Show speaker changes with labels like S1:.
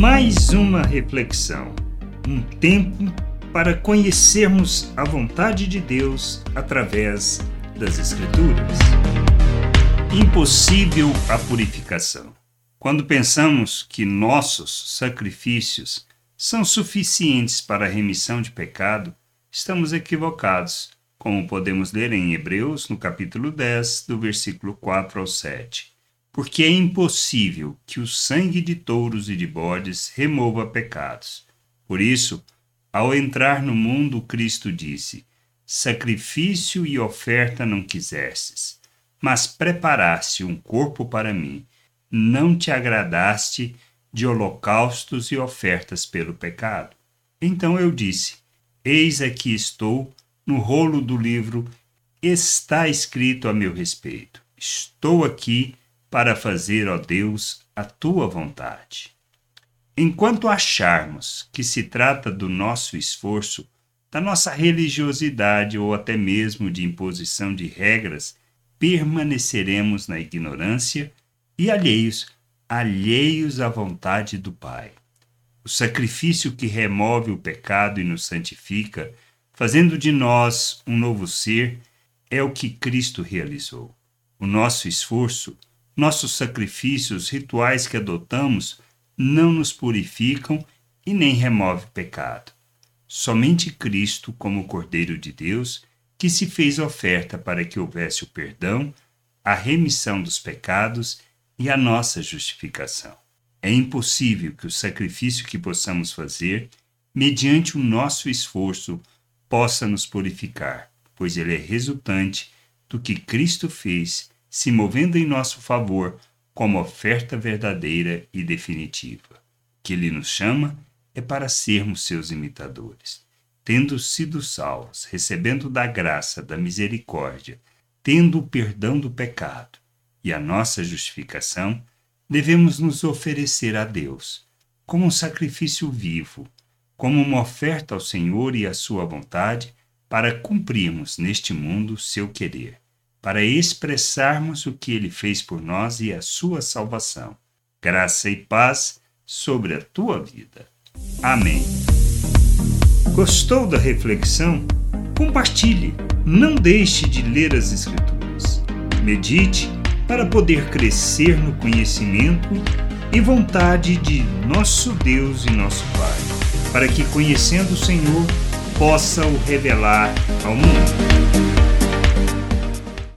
S1: Mais uma reflexão, um tempo para conhecermos a vontade de Deus através das Escrituras. Impossível a purificação. Quando pensamos que nossos sacrifícios são suficientes para a remissão de pecado, estamos equivocados, como podemos ler em Hebreus, no capítulo 10, do versículo 4 ao 7. Porque é impossível que o sangue de touros e de bodes remova pecados. Por isso, ao entrar no mundo, Cristo disse: Sacrifício e oferta não quisestes, mas preparaste um corpo para mim. Não te agradaste de holocaustos e ofertas pelo pecado. Então eu disse: Eis aqui estou, no rolo do livro está escrito a meu respeito. Estou aqui para fazer, ó Deus, a tua vontade. Enquanto acharmos que se trata do nosso esforço, da nossa religiosidade ou até mesmo de imposição de regras, permaneceremos na ignorância e alheios, alheios à vontade do Pai. O sacrifício que remove o pecado e nos santifica, fazendo de nós um novo ser, é o que Cristo realizou. O nosso esforço, nossos sacrifícios, rituais que adotamos, não nos purificam e nem remove pecado. Somente Cristo, como Cordeiro de Deus, que se fez oferta para que houvesse o perdão, a remissão dos pecados e a nossa justificação. É impossível que o sacrifício que possamos fazer, mediante o nosso esforço, possa nos purificar, pois ele é resultante do que Cristo fez, se movendo em nosso favor como oferta verdadeira e definitiva. Que ele nos chama é para sermos seus imitadores. Tendo sido salvos, recebendo da graça, da misericórdia, tendo o perdão do pecado e a nossa justificação, devemos nos oferecer a Deus como um sacrifício vivo, como uma oferta ao Senhor e à sua vontade, para cumprirmos neste mundo seu querer para expressarmos o que ele fez por nós e a sua salvação. Graça e paz sobre a tua vida. Amém. Gostou da reflexão? Compartilhe. Não deixe de ler as Escrituras. Medite para poder crescer no conhecimento e vontade de nosso Deus e nosso Pai, para que, conhecendo o Senhor, possa o revelar ao mundo.